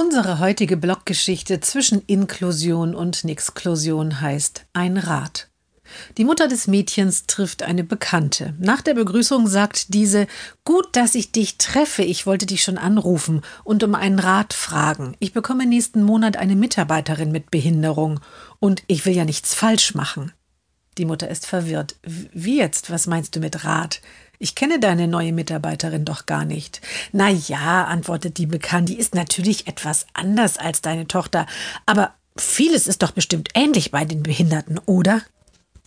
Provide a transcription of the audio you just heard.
Unsere heutige Bloggeschichte zwischen Inklusion und Nixklusion heißt Ein Rat. Die Mutter des Mädchens trifft eine Bekannte. Nach der Begrüßung sagt diese, gut, dass ich dich treffe, ich wollte dich schon anrufen und um einen Rat fragen. Ich bekomme nächsten Monat eine Mitarbeiterin mit Behinderung und ich will ja nichts falsch machen. Die Mutter ist verwirrt. Wie jetzt? Was meinst du mit Rat? Ich kenne deine neue Mitarbeiterin doch gar nicht. Na ja, antwortet die Bekannt, die ist natürlich etwas anders als deine Tochter, aber vieles ist doch bestimmt ähnlich bei den Behinderten, oder?